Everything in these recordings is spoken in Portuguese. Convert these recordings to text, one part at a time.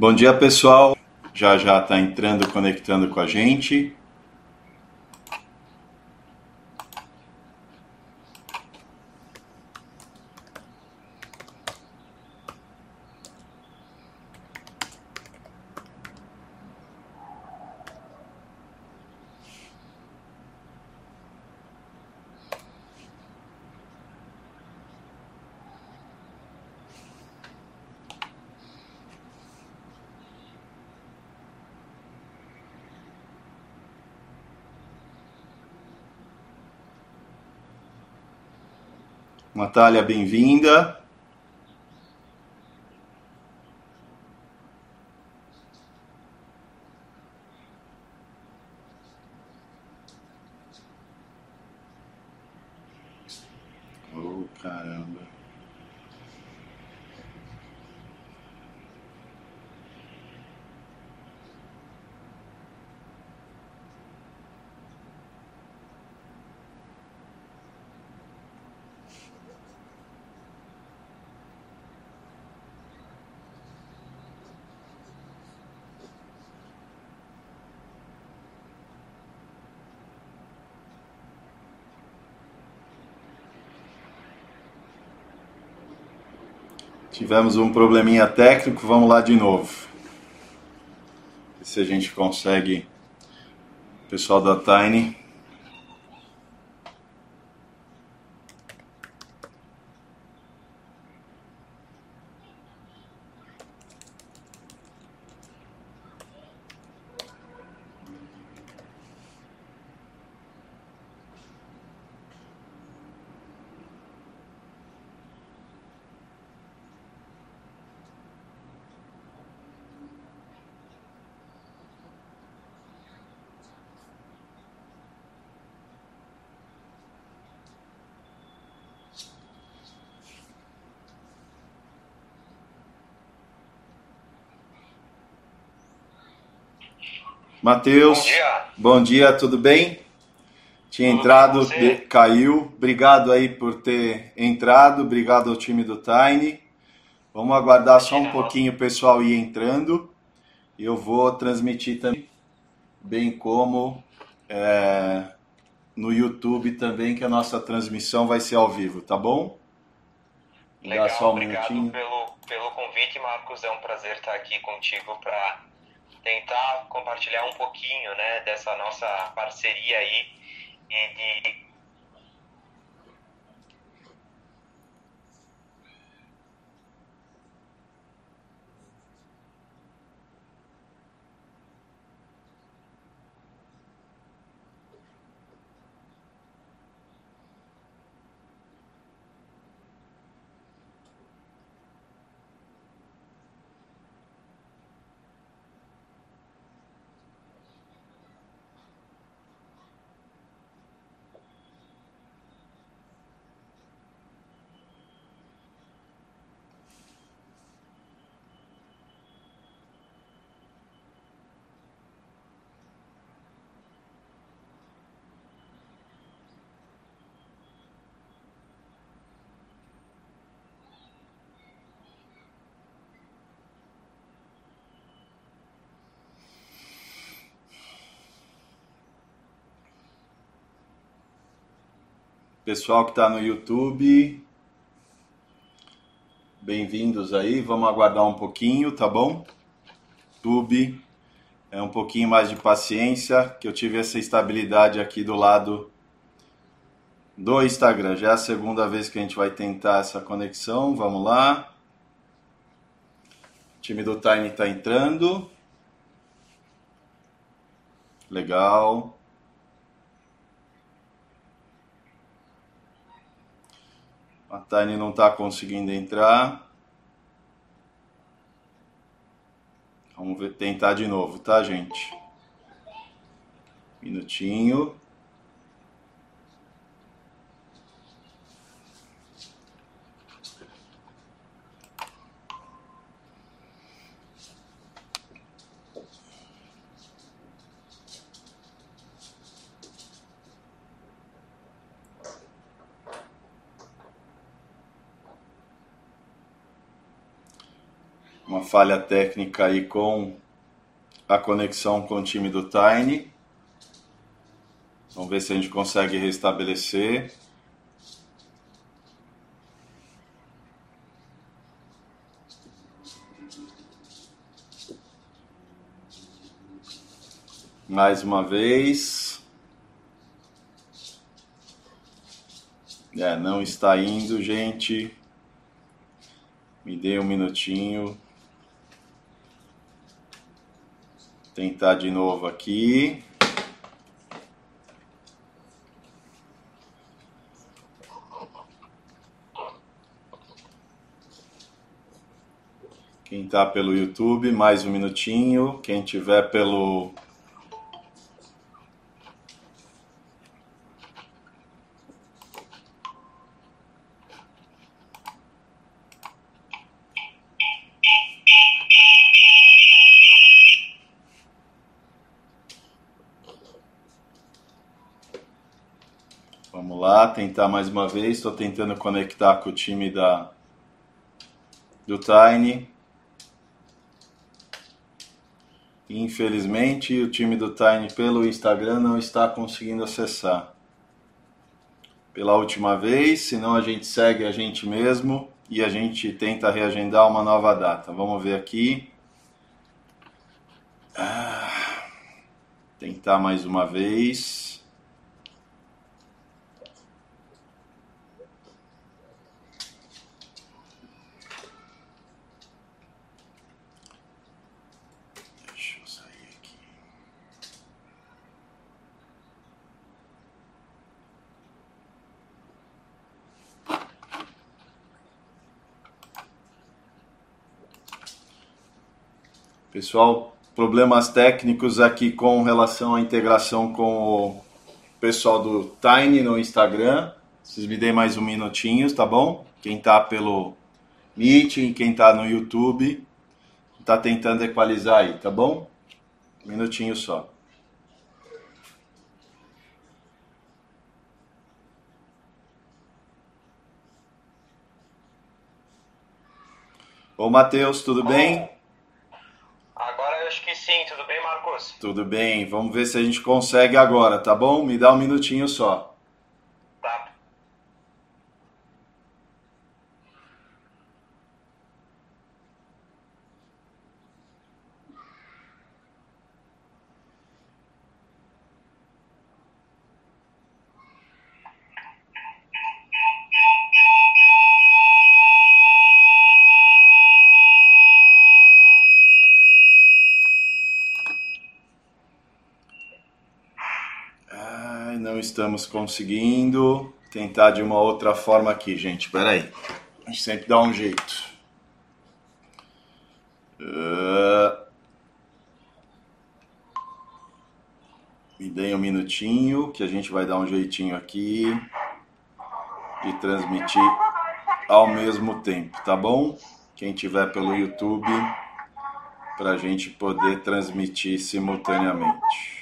Bom dia, pessoal. Já já está entrando, conectando com a gente. Natália, bem-vinda. Tivemos um probleminha técnico, vamos lá de novo. Se a gente consegue, pessoal da Tiny. Matheus. Bom dia. Bom dia, tudo bem? Tinha tudo entrado, de, caiu. Obrigado aí por ter entrado. Obrigado ao time do Tiny. Vamos aguardar só um pouquinho o pessoal ir entrando. E eu vou transmitir também, bem como é, no YouTube também, que a nossa transmissão vai ser ao vivo, tá bom? Legal, só um obrigado minutinho. pelo, pelo convite, Marcos. É um prazer estar aqui contigo para tentar compartilhar um pouquinho né, dessa nossa parceria aí e de Pessoal que está no YouTube, bem-vindos aí. Vamos aguardar um pouquinho, tá bom? YouTube, é um pouquinho mais de paciência, que eu tive essa estabilidade aqui do lado do Instagram. Já é a segunda vez que a gente vai tentar essa conexão. Vamos lá. O time do Tiny está entrando. Legal. A Tiny não está conseguindo entrar. Vamos ver, tentar de novo, tá, gente? Minutinho. Falha técnica aí com a conexão com o time do Tiny. Vamos ver se a gente consegue restabelecer. Mais uma vez. É, não está indo, gente. Me dê um minutinho. Tentar de novo aqui. Quem está pelo YouTube, mais um minutinho. Quem tiver pelo Vamos lá, tentar mais uma vez. Estou tentando conectar com o time da do Tiny. Infelizmente, o time do Tiny pelo Instagram não está conseguindo acessar. Pela última vez, senão a gente segue a gente mesmo e a gente tenta reagendar uma nova data. Vamos ver aqui. Ah, tentar mais uma vez. Pessoal, problemas técnicos aqui com relação à integração com o pessoal do Tiny no Instagram. Vocês me deem mais um minutinho, tá bom? Quem tá pelo Meeting, quem tá no YouTube, tá tentando equalizar aí, tá bom? Um minutinho só. Ô Matheus, tudo bem? acho que sim. Tudo bem, Marcos? Tudo bem. Vamos ver se a gente consegue agora, tá bom? Me dá um minutinho só. Estamos conseguindo. Tentar de uma outra forma aqui, gente. Espera aí. A gente sempre dá um jeito. Uh... Me deem um minutinho que a gente vai dar um jeitinho aqui de transmitir ao mesmo tempo, tá bom? Quem tiver pelo YouTube, para a gente poder transmitir simultaneamente.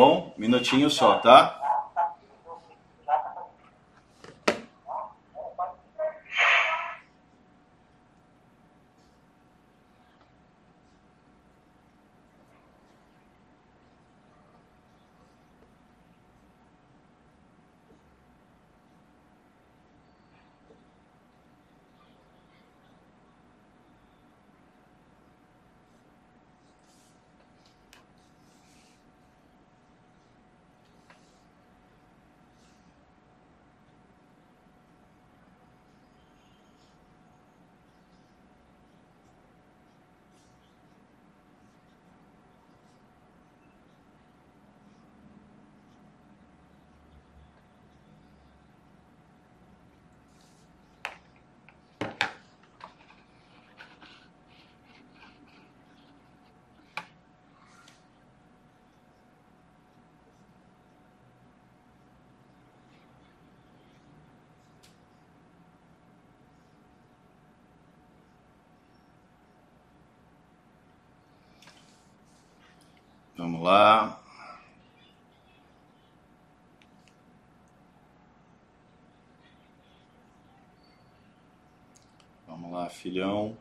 Bom, minutinho só, tá? Vamos lá. Vamos lá, filhão.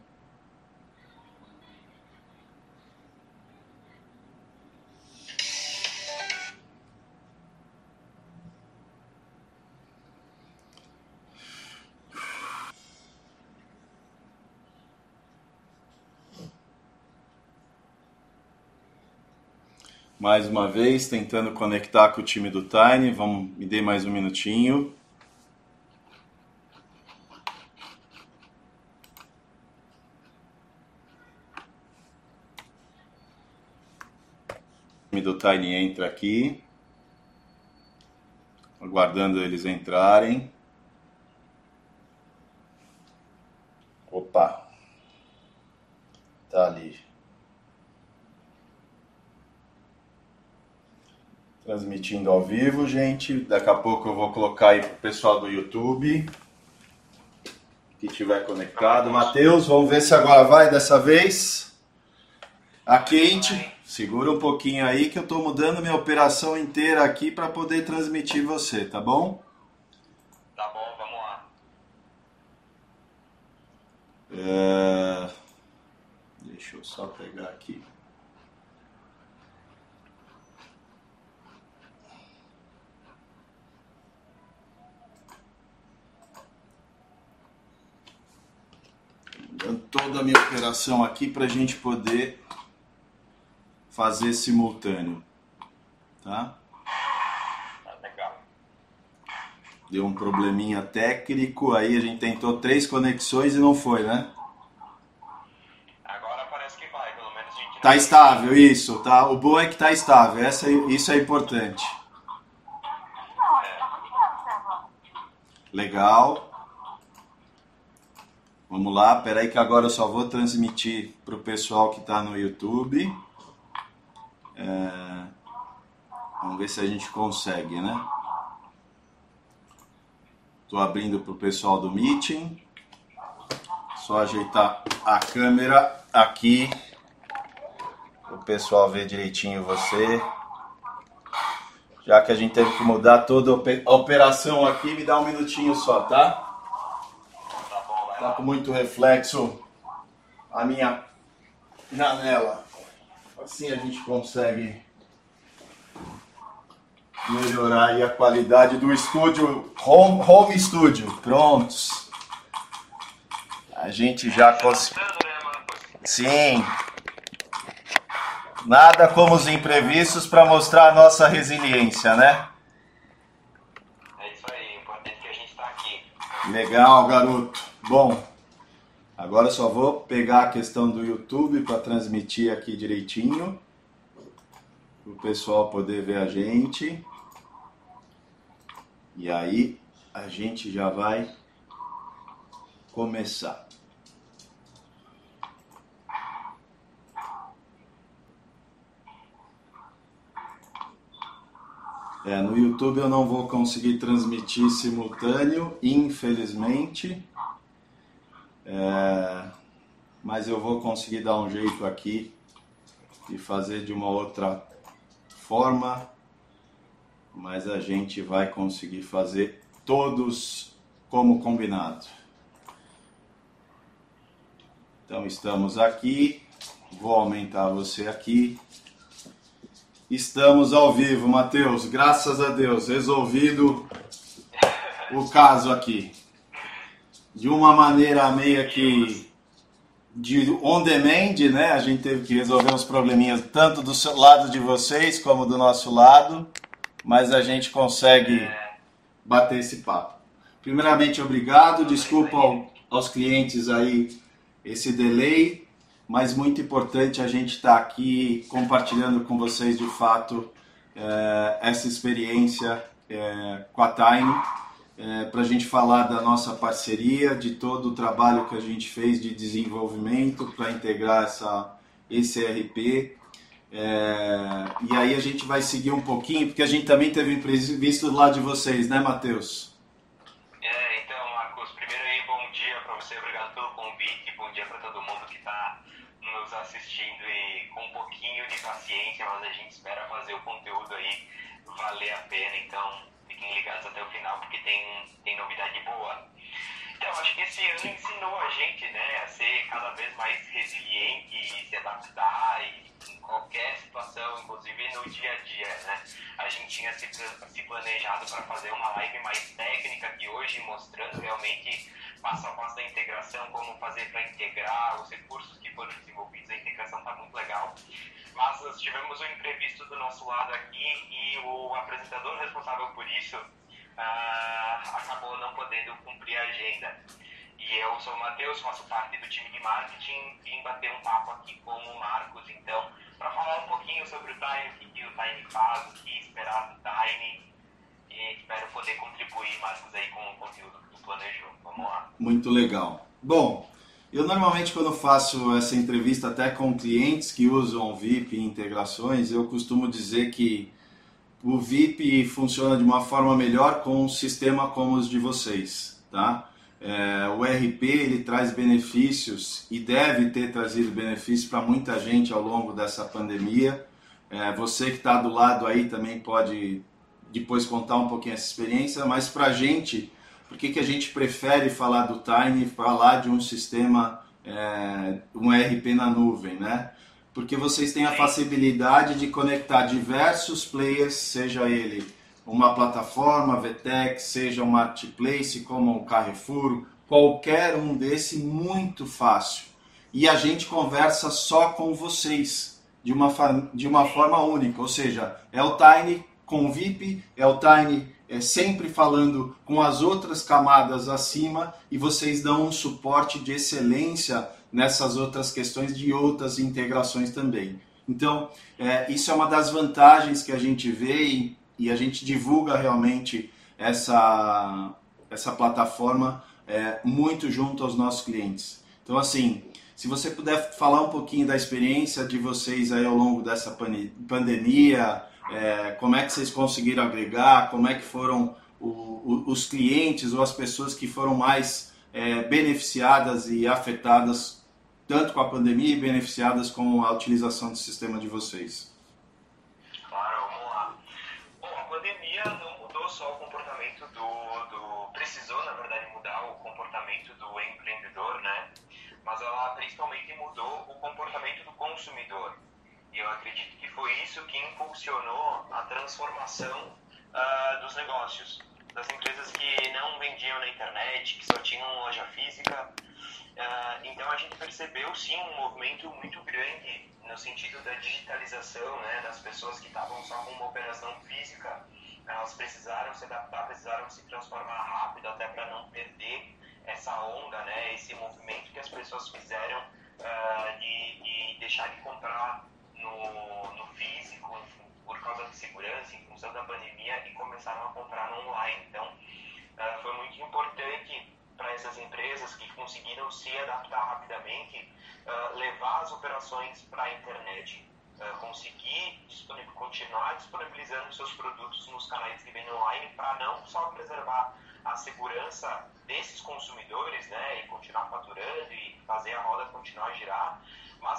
Mais uma vez, tentando conectar com o time do Tiny. Vamos, me dê mais um minutinho. O time do Tiny entra aqui. Aguardando eles entrarem. Transmitindo ao vivo, gente. Daqui a pouco eu vou colocar aí pro pessoal do YouTube que tiver conectado. Matheus, vamos ver se agora vai dessa vez. A Kate, segura um pouquinho aí que eu estou mudando minha operação inteira aqui para poder transmitir você, tá bom? Tá bom, vamos lá. É... Deixa eu só pegar aqui. Toda a minha operação aqui para a gente poder fazer simultâneo, tá? tá? Legal. Deu um probleminha técnico, aí a gente tentou três conexões e não foi, né? Agora parece que vai, pelo menos a gente. Tá estável, isso, tá? O bom é que tá estável, essa, isso é importante. Legal. Vamos lá, peraí que agora eu só vou transmitir para o pessoal que está no YouTube. É... Vamos ver se a gente consegue, né? Estou abrindo para o pessoal do meeting. Só ajeitar a câmera aqui. O pessoal ver direitinho você. Já que a gente teve que mudar toda a operação aqui, me dá um minutinho só, tá? Tá com muito reflexo a minha janela. Assim a gente consegue melhorar a qualidade do estúdio, home, home studio. Prontos. A gente já conseguiu. Sim. Nada como os imprevistos para mostrar a nossa resiliência, né? É isso aí, importante que a gente está aqui. Legal, garoto. Bom, agora só vou pegar a questão do YouTube para transmitir aqui direitinho, para o pessoal poder ver a gente. E aí a gente já vai começar. É, no YouTube eu não vou conseguir transmitir simultâneo, infelizmente. É, mas eu vou conseguir dar um jeito aqui e fazer de uma outra forma, mas a gente vai conseguir fazer todos como combinado. Então estamos aqui, vou aumentar você aqui. Estamos ao vivo, Matheus, graças a Deus, resolvido o caso aqui de uma maneira meio que de on demand, né? A gente teve que resolver uns probleminhas tanto do lado de vocês como do nosso lado, mas a gente consegue bater esse papo. Primeiramente, obrigado, desculpa ao, aos clientes aí esse delay, mas muito importante a gente estar tá aqui compartilhando com vocês de fato é, essa experiência é, com a Time é, para a gente falar da nossa parceria, de todo o trabalho que a gente fez de desenvolvimento para integrar essa, ERP. É, e aí a gente vai seguir um pouquinho, porque a gente também teve imprevisto lá de vocês, né, Matheus? É, então, Marcos, primeiro aí, bom dia para você, obrigado pelo convite, bom dia para todo mundo que está nos assistindo e com um pouquinho de paciência, mas a gente espera fazer o conteúdo aí valer a pena, então fiquem ligados até o final porque tem, tem novidade boa. Então, acho que esse ano ensinou a gente né, a ser cada vez mais resiliente e se adaptar e, em qualquer situação, inclusive no dia a dia. Né? A gente tinha se, se planejado para fazer uma live mais técnica aqui hoje, mostrando realmente passo a passo da integração, como fazer para integrar os recursos que foram desenvolvidos. A integração está muito legal. Mas nós tivemos um imprevisto do nosso lado aqui e o apresentador responsável por isso uh, acabou não podendo cumprir a agenda. E eu sou o Matheus, faço parte do time de marketing, vim bater um papo aqui com o Marcos, então, para falar um pouquinho sobre o Tiny, o que o Tiny faz, o que esperar do Tiny, e espero poder contribuir, Marcos, aí com o conteúdo que tu planejou. Vamos lá. Muito legal. Bom, eu normalmente quando faço essa entrevista até com clientes que usam VIP e integrações, eu costumo dizer que o VIP funciona de uma forma melhor com um sistema como os de vocês, tá? É, o RP ele traz benefícios e deve ter trazido benefícios para muita gente ao longo dessa pandemia. É, você que está do lado aí também pode depois contar um pouquinho essa experiência, mas para a gente, por que, que a gente prefere falar do Tiny, falar de um sistema, é, um RP na nuvem, né? porque vocês têm a facilidade de conectar diversos players, seja ele uma plataforma, VTEX, seja um marketplace como o Carrefour, qualquer um desse muito fácil. E a gente conversa só com vocês de uma, de uma forma única, ou seja, é o Tiny com o VIP, é o Tiny é, sempre falando com as outras camadas acima e vocês dão um suporte de excelência nessas outras questões de outras integrações também. Então, é, isso é uma das vantagens que a gente vê e, e a gente divulga realmente essa, essa plataforma é, muito junto aos nossos clientes. Então, assim, se você puder falar um pouquinho da experiência de vocês aí ao longo dessa pandemia, é, como é que vocês conseguiram agregar, como é que foram o, o, os clientes ou as pessoas que foram mais é, beneficiadas e afetadas tanto com a pandemia e beneficiadas com a utilização do sistema de vocês? Claro, vamos lá. Bom, a pandemia não mudou só o comportamento do, do precisou, na verdade, mudar o comportamento do empreendedor, né? Mas ela principalmente mudou o comportamento do consumidor. E eu acredito que foi isso que impulsionou a transformação uh, dos negócios. Das empresas que não vendiam na internet, que só tinham loja física, Uh, então a gente percebeu sim um movimento muito grande no sentido da digitalização, né, das pessoas que estavam só com uma operação física, elas precisaram se adaptar, precisaram se transformar rápido até para não perder essa onda, né, esse movimento que as pessoas fizeram uh, de, de, deixar de comprar no, no físico por causa de segurança, em função da pandemia, e começaram a comprar no online. Então uh, foi muito importante para essas empresas que conseguiram se adaptar rapidamente, uh, levar as operações para a internet, uh, conseguir disponibil continuar disponibilizando seus produtos nos canais de venda online para não só preservar a segurança desses consumidores, né, e continuar faturando e fazer a roda continuar a girar,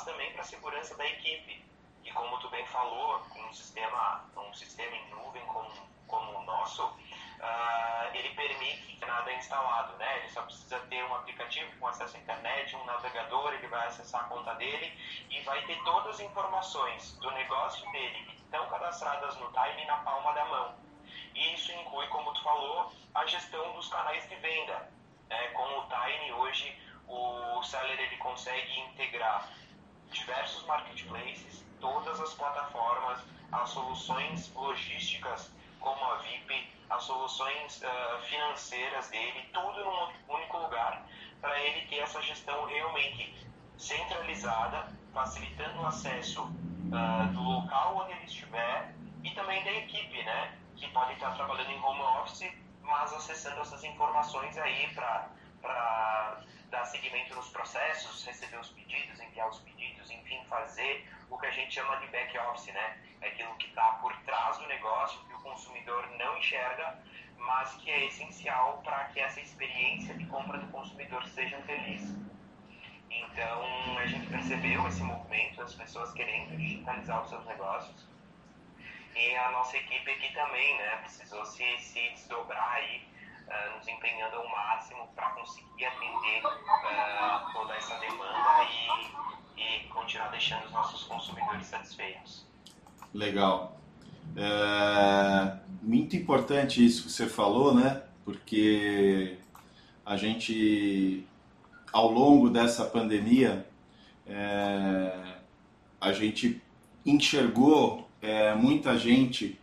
mas também para a segurança da equipe. E como tu bem falou, um sistema, um sistema em nuvem como, como o nosso, uh, ele permite que nada é instalado, né? Ele só precisa ter um aplicativo com acesso à internet, um navegador, ele vai acessar a conta dele e vai ter todas as informações do negócio dele que estão cadastradas no Time na palma da mão. E isso inclui, como tu falou, a gestão dos canais de venda. Né? Com o Tiny hoje o seller ele consegue integrar diversos marketplaces, todas as plataformas, as soluções logísticas como a VIP, as soluções uh, financeiras dele, tudo num único lugar, para ele ter essa gestão realmente centralizada, facilitando o acesso uh, do local onde ele estiver e também da equipe, né? Que pode estar trabalhando em home office, mas acessando essas informações aí para dar seguimento nos processos, receber os pedidos, enviar os pedidos, enfim, fazer o que a gente chama de back office, né? É aquilo que está por trás do negócio, que o consumidor não enxerga, mas que é essencial para que essa experiência de compra do consumidor seja feliz. Então, a gente percebeu esse movimento, as pessoas querendo digitalizar os seus negócios, e a nossa equipe aqui também, né, precisou se, se desdobrar aí, uh, nos empenhando ao máximo para conseguir atender uh, toda essa demanda e, e continuar deixando os nossos consumidores satisfeitos. Legal. É muito importante isso que você falou, né? Porque a gente, ao longo dessa pandemia, é, a gente enxergou é, muita gente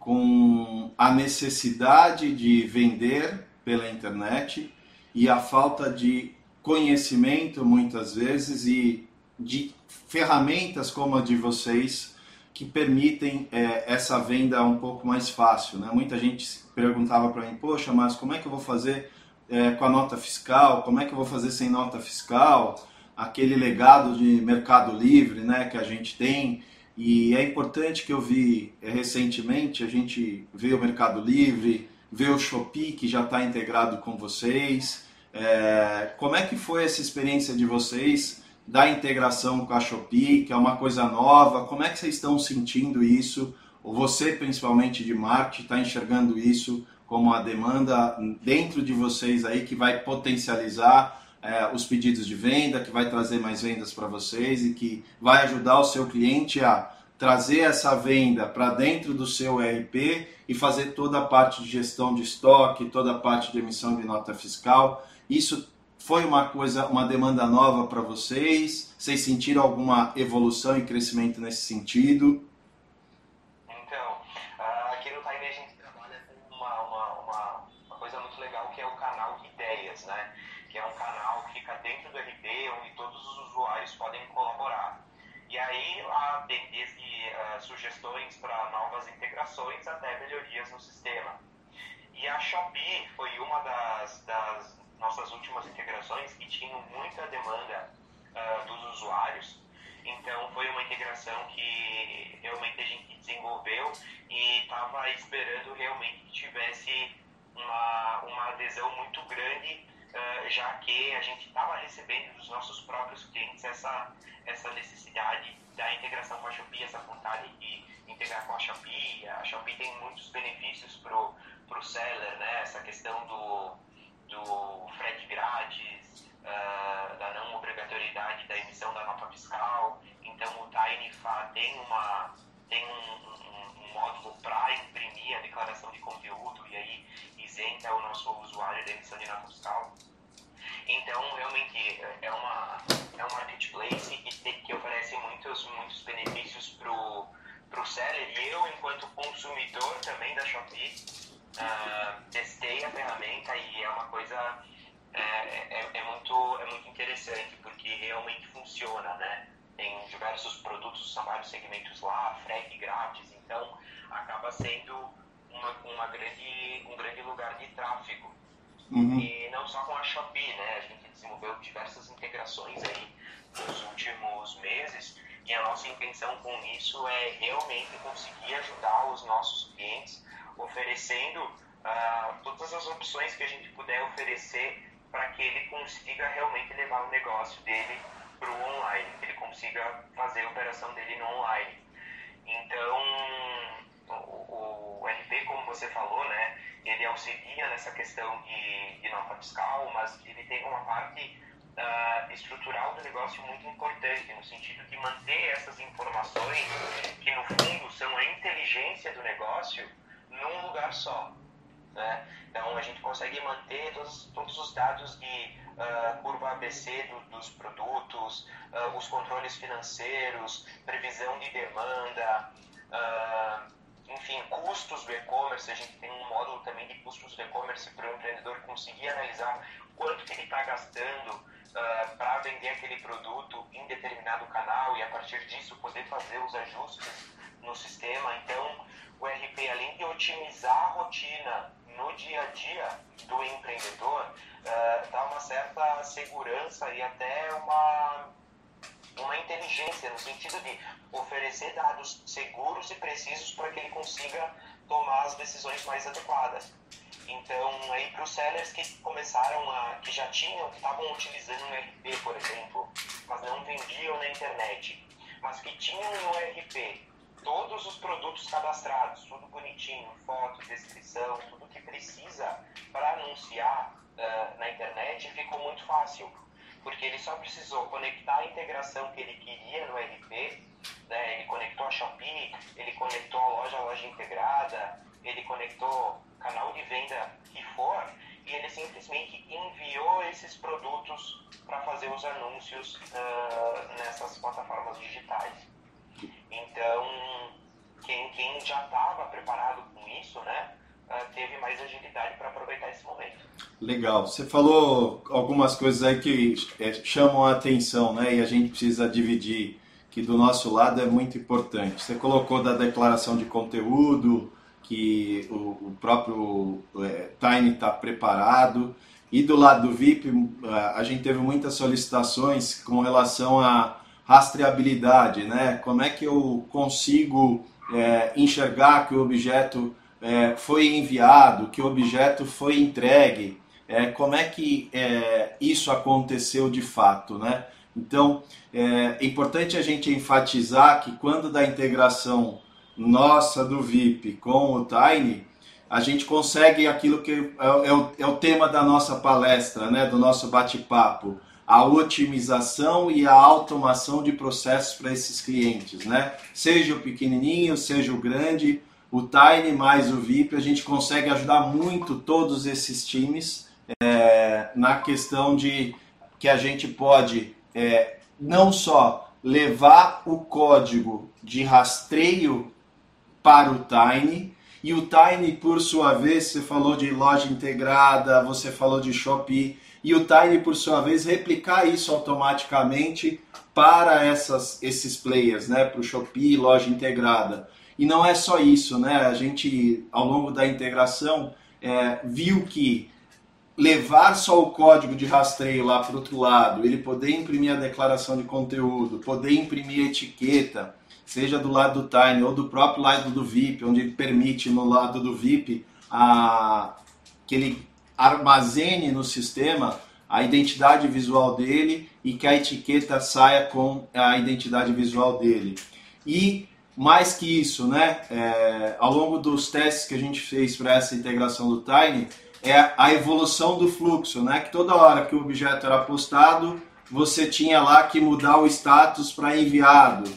com a necessidade de vender pela internet e a falta de conhecimento muitas vezes e de ferramentas como a de vocês que permitem é, essa venda um pouco mais fácil. Né? Muita gente perguntava para mim, poxa, mas como é que eu vou fazer é, com a nota fiscal? Como é que eu vou fazer sem nota fiscal? Aquele legado de mercado livre né, que a gente tem. E é importante que eu vi é, recentemente, a gente vê o Mercado Livre, vê o Shopee que já está integrado com vocês. É, como é que foi essa experiência de vocês da integração com a Shopee, que é uma coisa nova? Como é que vocês estão sentindo isso? Ou você, principalmente de marketing, está enxergando isso como a demanda dentro de vocês aí que vai potencializar é, os pedidos de venda, que vai trazer mais vendas para vocês e que vai ajudar o seu cliente a trazer essa venda para dentro do seu ERP e fazer toda a parte de gestão de estoque, toda a parte de emissão de nota fiscal. Isso foi uma coisa, uma demanda nova para vocês? Vocês sentiram alguma evolução e crescimento nesse sentido? Sugestões para novas integrações até melhorias no sistema. E a Shopee foi uma das, das nossas últimas integrações que tinha muita demanda uh, dos usuários. Então foi uma integração que realmente a gente desenvolveu e estava esperando realmente que tivesse uma, uma adesão muito grande, uh, já que a gente estava recebendo dos nossos próprios clientes essa, essa necessidade da integração com a Shopee, essa vontade de integrar com a Shopee. A Shopee tem muitos benefícios para o seller, né? essa questão do, do frete grátis, uh, da não obrigatoriedade da emissão da nota fiscal. Então o TinyFA tem, uma, tem um, um, um módulo para imprimir a declaração de conteúdo e aí isenta o nosso usuário da emissão de nota fiscal. Então, realmente, é uma, seller. E eu, enquanto consumidor também da Shopee, uh, testei a ferramenta e é uma coisa é, é, é, muito, é muito interessante, porque realmente funciona, né? Tem diversos produtos, são vários segmentos lá, frete grátis, então acaba sendo uma, uma grande, um grande lugar de tráfego Uhum. E não só com a Shopee, né? A gente desenvolveu diversas integrações aí nos últimos meses e a nossa intenção com isso é realmente conseguir ajudar os nossos clientes oferecendo uh, todas as opções que a gente puder oferecer para que ele consiga realmente levar o negócio dele para o online, que ele consiga fazer a operação dele no online. Então, o, o você falou, né, ele auxilia nessa questão de, de nota fiscal, mas ele tem uma parte uh, estrutural do negócio muito importante, no sentido de manter essas informações, que no fundo são a inteligência do negócio, num lugar só. Né? Então a gente consegue manter todos, todos os dados de uh, curva ABC do, dos produtos, uh, os controles financeiros, previsão de demanda, uh, enfim, custos do e-commerce, a gente tem um módulo também de custos do e-commerce para o empreendedor conseguir analisar quanto que ele está gastando uh, para vender aquele produto em determinado canal e a partir disso poder fazer os ajustes no sistema. Então, o RP, além de otimizar a rotina no dia a dia do empreendedor, uh, dá uma certa segurança e até uma uma inteligência no sentido de oferecer dados seguros e precisos para que ele consiga tomar as decisões mais adequadas. Então, aí para os sellers que começaram a, que já tinham, que estavam utilizando um RP, por exemplo, mas não vendiam na internet, mas que tinham um RP todos os produtos cadastrados, tudo bonitinho, foto, descrição, tudo que só precisou conectar a integração que ele queria no RP, né? ele conectou a Shopee, ele conectou a loja a loja integrada, ele conectou canal de venda que for, e ele simplesmente enviou esses produtos para fazer os anúncios uh, nessas plataformas digitais. Então, quem, quem já estava preparado com isso, né, teve mais agilidade para aproveitar esse momento. Legal. Você falou algumas coisas aí que é, chamam a atenção, né, e a gente precisa dividir que do nosso lado é muito importante. Você colocou da declaração de conteúdo, que o, próprio é, Tiny está preparado. E do lado do VIP, a gente teve muitas solicitações com relação à rastreabilidade, né? Como é que eu consigo é, enxergar que o objeto é, foi enviado, que objeto foi entregue? É, como é que é, isso aconteceu de fato, né? Então, é importante a gente enfatizar que quando da integração nossa do VIP com o Tiny, a gente consegue aquilo que é, é, o, é o tema da nossa palestra, né, do nosso bate-papo, a otimização e a automação de processos para esses clientes, né? Seja o pequenininho, seja o grande, o Tiny mais o VIP, a gente consegue ajudar muito todos esses times é, na questão de que a gente pode é, não só levar o código de rastreio para o Tiny. E o Tiny, por sua vez, você falou de loja integrada, você falou de Shopee, e o Tiny, por sua vez, replicar isso automaticamente para essas, esses players, né? para o Shopee, loja integrada. E não é só isso, né? A gente, ao longo da integração, é, viu que levar só o código de rastreio lá para o outro lado, ele poder imprimir a declaração de conteúdo, poder imprimir a etiqueta, seja do lado do Tiny ou do próprio lado do VIP, onde ele permite no lado do VIP a, que ele armazene no sistema a identidade visual dele e que a etiqueta saia com a identidade visual dele. E mais que isso, né, é, ao longo dos testes que a gente fez para essa integração do Tiny, é a evolução do fluxo, né, que toda hora que o objeto era postado, você tinha lá que mudar o status para enviado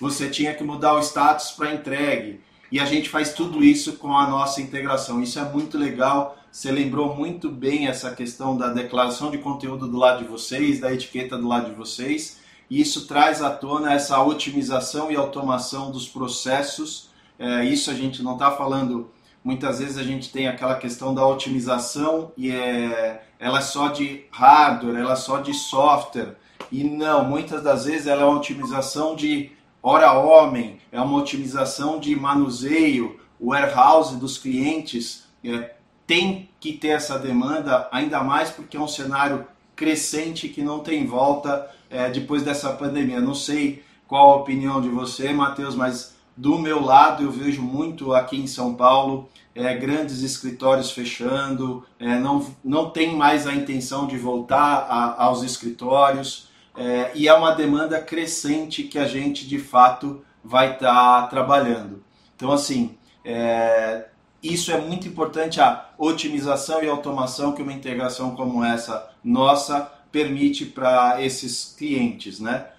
você tinha que mudar o status para entregue. E a gente faz tudo isso com a nossa integração. Isso é muito legal. Você lembrou muito bem essa questão da declaração de conteúdo do lado de vocês, da etiqueta do lado de vocês. E isso traz à tona essa otimização e automação dos processos. É, isso a gente não está falando. Muitas vezes a gente tem aquela questão da otimização e é, ela é só de hardware, ela é só de software. E não, muitas das vezes ela é uma otimização de hora homem, é uma otimização de manuseio, o warehouse dos clientes é, tem que ter essa demanda, ainda mais porque é um cenário crescente que não tem volta é, depois dessa pandemia. Não sei qual a opinião de você, Matheus, mas do meu lado eu vejo muito aqui em São Paulo é, grandes escritórios fechando, é, não, não tem mais a intenção de voltar a, aos escritórios é, e é uma demanda crescente que a gente de fato vai estar tá trabalhando. Então, assim, é, isso é muito importante a otimização e automação que uma integração como essa nossa permite para esses clientes, né?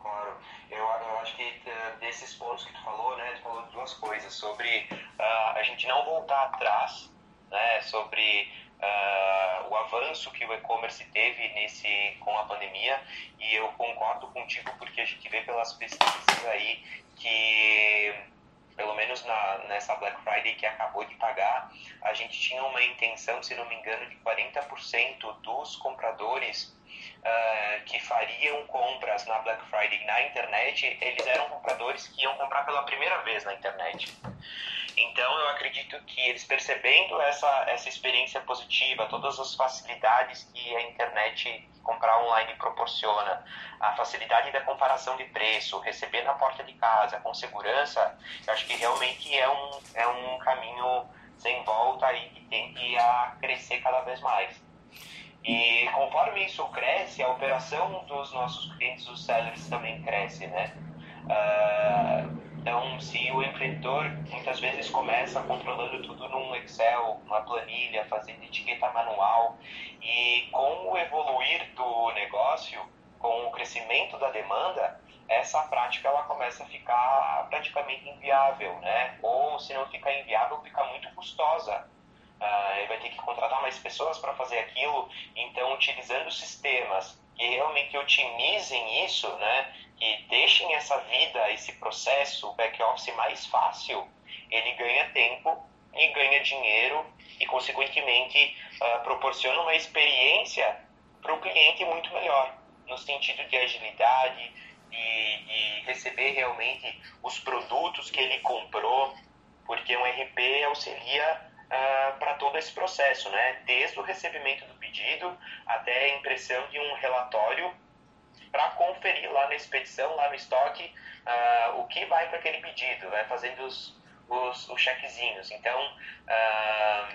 Claro, eu, eu acho que uh, desses pontos que tu falou, né, tu falou duas coisas sobre uh, a gente não voltar atrás, né, sobre uh, o avanço que o e-commerce teve nesse com a pandemia e eu concordo contigo porque a gente vê pelas pesquisas aí que pelo menos na, nessa Black Friday que acabou de pagar, a gente tinha uma intenção, se não me engano, de 40% dos compradores uh, que fariam compras na Black Friday na internet, eles eram compradores que iam comprar pela primeira vez na internet. Então, eu acredito que eles percebendo essa, essa experiência positiva, todas as facilidades que a internet comprar online proporciona, a facilidade da comparação de preço, receber na porta de casa, com segurança, eu acho que realmente é um, é um caminho sem volta e que tende a crescer cada vez mais. E conforme isso cresce, a operação dos nossos clientes, os sellers, também cresce, né? Uh, Então, se o empreendedor muitas vezes começa controlando tudo num Excel, uma planilha, fazendo etiqueta manual, e com o evoluir do negócio, com o crescimento da demanda, essa prática ela começa a ficar praticamente inviável, né? Ou se não ficar inviável, fica muito custosa. Uh, ele vai ter que contratar mais pessoas para fazer aquilo. Então, utilizando sistemas que realmente otimizem isso, né? Que deixem essa vida, esse processo, o back-office mais fácil, ele ganha tempo e ganha dinheiro e, consequentemente, uh, proporciona uma experiência para o cliente muito melhor, no sentido de agilidade, de, de receber realmente os produtos que ele comprou, porque um RP auxilia uh, para todo esse processo, né? Desde o recebimento do pedido até a impressão de um relatório para conferir lá na expedição, lá no estoque, uh, o que vai para aquele pedido, né? fazendo os, os, os chequezinhos. Então, uh,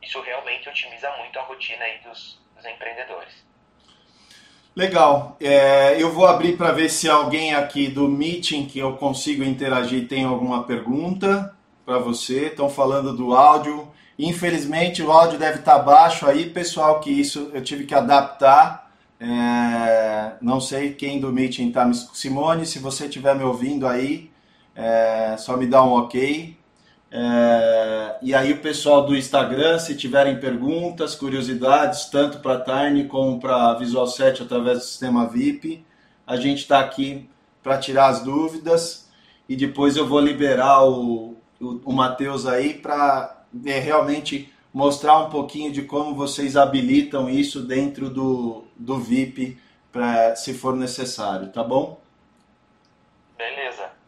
isso realmente otimiza muito a rotina aí dos, dos empreendedores. Legal. É, eu vou abrir para ver se alguém aqui do meeting que eu consigo interagir tem alguma pergunta para você. Estão falando do áudio. Infelizmente o áudio deve estar tá baixo aí, pessoal, que isso eu tive que adaptar. É, não sei quem do meeting está. Simone, se você estiver me ouvindo aí, é, só me dá um ok. É, e aí o pessoal do Instagram, se tiverem perguntas, curiosidades, tanto para Tiny como para Visual 7 através do sistema VIP, a gente está aqui para tirar as dúvidas e depois eu vou liberar o, o, o Matheus aí para realmente mostrar um pouquinho de como vocês habilitam isso dentro do, do VIP, pra, se for necessário, tá bom? Beleza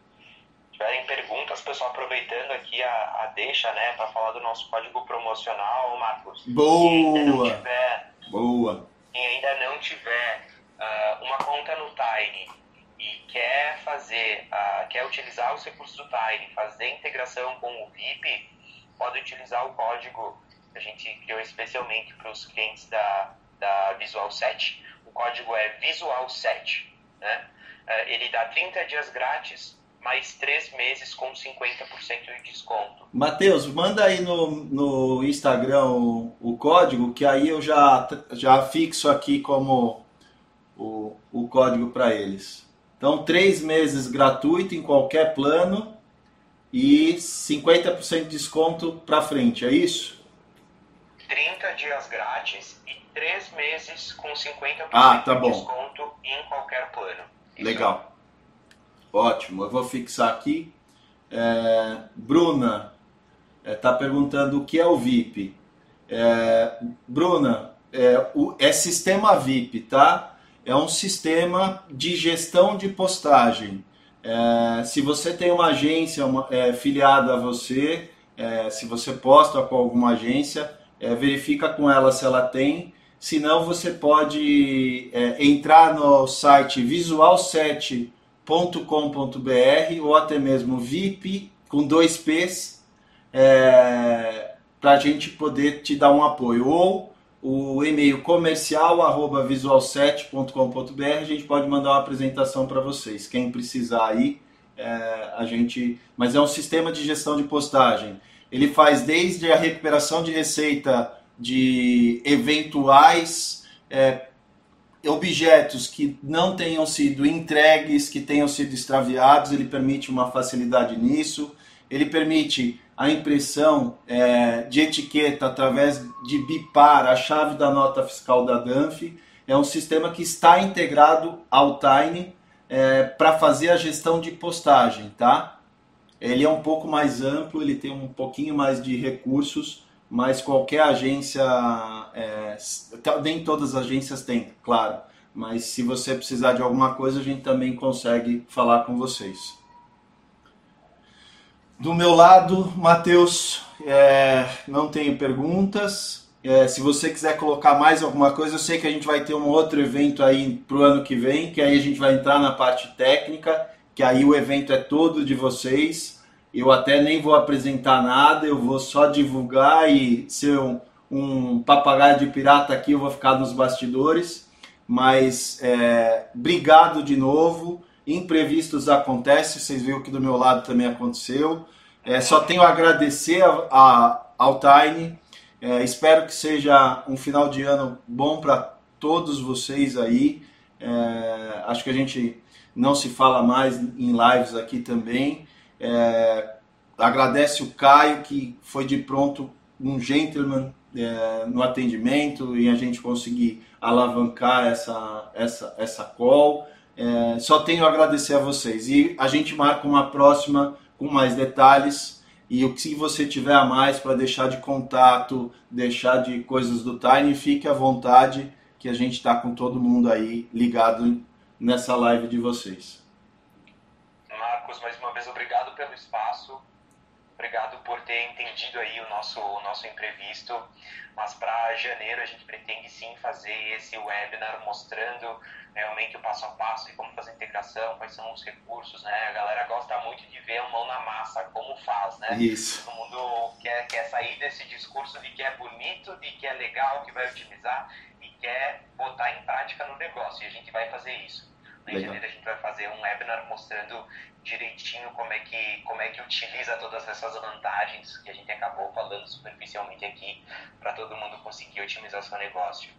tiverem perguntas, pessoal, aproveitando aqui a, a deixa, né, para falar do nosso código promocional, Marcos. Boa! Quem tiver, Boa! Quem ainda não tiver uh, uma conta no Tiny e quer fazer, uh, quer utilizar os recursos do Tiny, fazer integração com o VIP, pode utilizar o código que a gente criou especialmente para os clientes da, da Visual 7. O código é Visual 7, né? Uh, ele dá 30 dias grátis mais três meses com 50% de desconto. Matheus, manda aí no, no Instagram o, o, código, que aí eu já, já fixo aqui como o, o código para eles. Então, três meses gratuito em qualquer plano e 50% de desconto para frente, é isso? 30 dias grátis e três meses com 50% ah, tá de desconto em qualquer plano. Isso Legal. Ótimo, eu vou fixar aqui. É, Bruna está é, perguntando o que é o VIP. É, Bruna, é, o, é sistema VIP, tá? É um sistema de gestão de postagem. É, se você tem uma agência uma, é, filiada a você, é, se você posta com alguma agência, é, verifica com ela se ela tem. Se não, você pode é, entrar no site Visual 7 .com.br ou até mesmo VIP com dois P's é, para a gente poder te dar um apoio. Ou o e-mail comercial arroba visual7.com.br a gente pode mandar uma apresentação para vocês. Quem precisar aí, é, a gente. Mas é um sistema de gestão de postagem. Ele faz desde a recuperação de receita de eventuais é, objetos que não tenham sido entregues, que tenham sido extraviados, ele permite uma facilidade nisso. Ele permite a impressão é, de etiqueta através de bipar a chave da nota fiscal da DANF. É um sistema que está integrado ao Tiny é, para fazer a gestão de postagem, tá? Ele é um pouco mais amplo, ele tem um pouquinho mais de recursos, mas qualquer agência, é, nem todas as agências têm, claro, mas se você precisar de alguma coisa, a gente também consegue falar com vocês. Do meu lado, Matheus, é, não tenho perguntas. É, se você quiser colocar mais alguma coisa, eu sei que a gente vai ter um outro evento aí para o ano que vem, que aí a gente vai entrar na parte técnica, que aí o evento é todo de vocês eu até nem vou apresentar nada, eu vou só divulgar e ser um, um papagaio de pirata aqui, eu vou ficar nos bastidores. Mas é, obrigado de novo. imprevistos acontecem, vocês viram que do meu lado também aconteceu. É, só tenho a agradecer a, a, ao Tiny. É, espero que seja um final de ano bom para todos vocês aí. É, acho que a gente não se fala mais em lives aqui também. É, agradece o Caio, que foi de pronto um gentleman é, no atendimento e a gente conseguir alavancar essa, essa, essa call. É, só tenho a agradecer a vocês. E a gente marca uma próxima com mais detalhes. E o que você tiver a mais para deixar de contato, deixar de coisas do Tiny, fique à vontade, que a gente está com todo mundo aí ligado nessa live de vocês. Marcos, mais uma vez, obrigado pelo espaço. Obrigado por ter entendido aí o nosso, o nosso imprevisto. Mas para janeiro a gente pretende sim fazer esse webinar mostrando realmente o passo a passo e como fazer a integração, quais são os recursos, né? A galera gosta muito de ver a mão na massa, como faz, né? Isso. Todo mundo quer, quer sair desse discurso de que é bonito, de que é legal, que vai utilizar e quer botar em prática no negócio. E a gente vai fazer isso. Janeiro a gente vai fazer um webinar mostrando direitinho como é que como é que utiliza todas essas vantagens que a gente acabou falando superficialmente aqui para todo mundo conseguir otimizar seu negócio.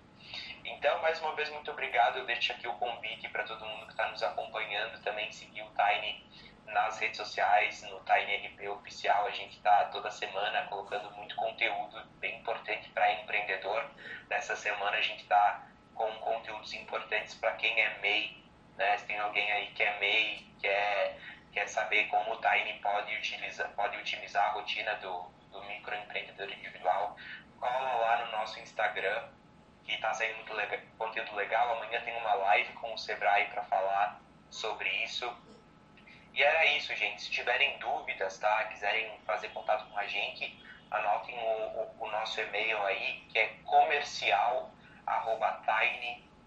Então, mais uma vez, muito obrigado. Eu deixo aqui o convite para todo mundo que está nos acompanhando também seguir o Tiny nas redes sociais, no Tiny RP Oficial. A gente está toda semana colocando muito conteúdo bem importante para empreendedor. Nessa semana a gente está com conteúdos importantes para quem é MEI, né? Se tem alguém aí que é MEI, quer, quer saber como o Tiny pode utilizar, pode otimizar a rotina do, do microempreendedor individual, cola lá no nosso Instagram, que está saindo muito legal, conteúdo legal. Amanhã tem uma live com o Sebrae para falar sobre isso. E era isso, gente. Se tiverem dúvidas, tá? Quiserem fazer contato com a gente, anotem o, o, o nosso e-mail aí, que é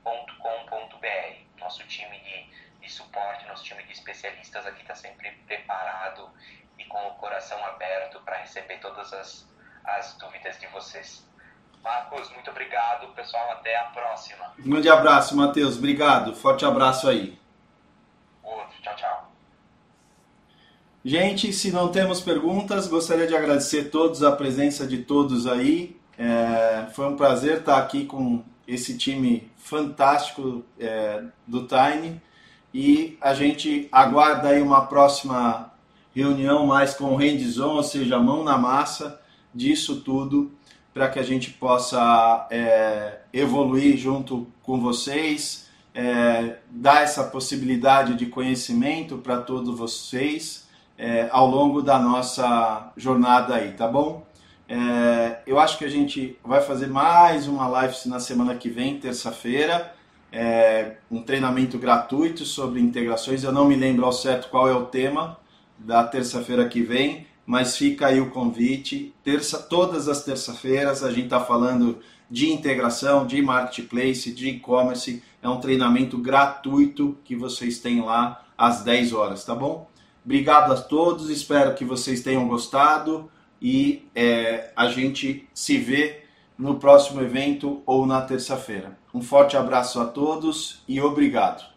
comercial.tiny.com.br. Nosso time de, de suporte, nosso time de especialistas aqui está sempre preparado e com o coração aberto para receber todas as, as dúvidas de vocês. Marcos, muito obrigado. Pessoal, até a próxima. Um grande abraço, Matheus. Obrigado. Forte abraço aí. Outro. Tchau, tchau. Gente, se não temos perguntas, gostaria de agradecer a todos a presença de todos aí. É, foi um prazer estar aqui com esse time fantástico é, do Tiny e a gente aguarda aí uma próxima reunião mais com hands-on, ou seja, mão na massa disso tudo, para que a gente possa é, evoluir junto com vocês, é, dar essa possibilidade de conhecimento para todos vocês é, ao longo da nossa jornada aí, tá bom? É, eu acho que a gente vai fazer mais uma live na semana que vem, terça-feira. É, um treinamento gratuito sobre integrações. Eu não me lembro ao certo qual é o tema da terça-feira que vem, mas fica aí o convite. Terça, todas as terças-feiras a gente está falando de integração, de marketplace, de e-commerce. É um treinamento gratuito que vocês têm lá às 10 horas, tá bom? Obrigado a todos, espero que vocês tenham gostado e é, a gente se vê no próximo evento ou na terça-feira. Um forte abraço a todos e obrigado.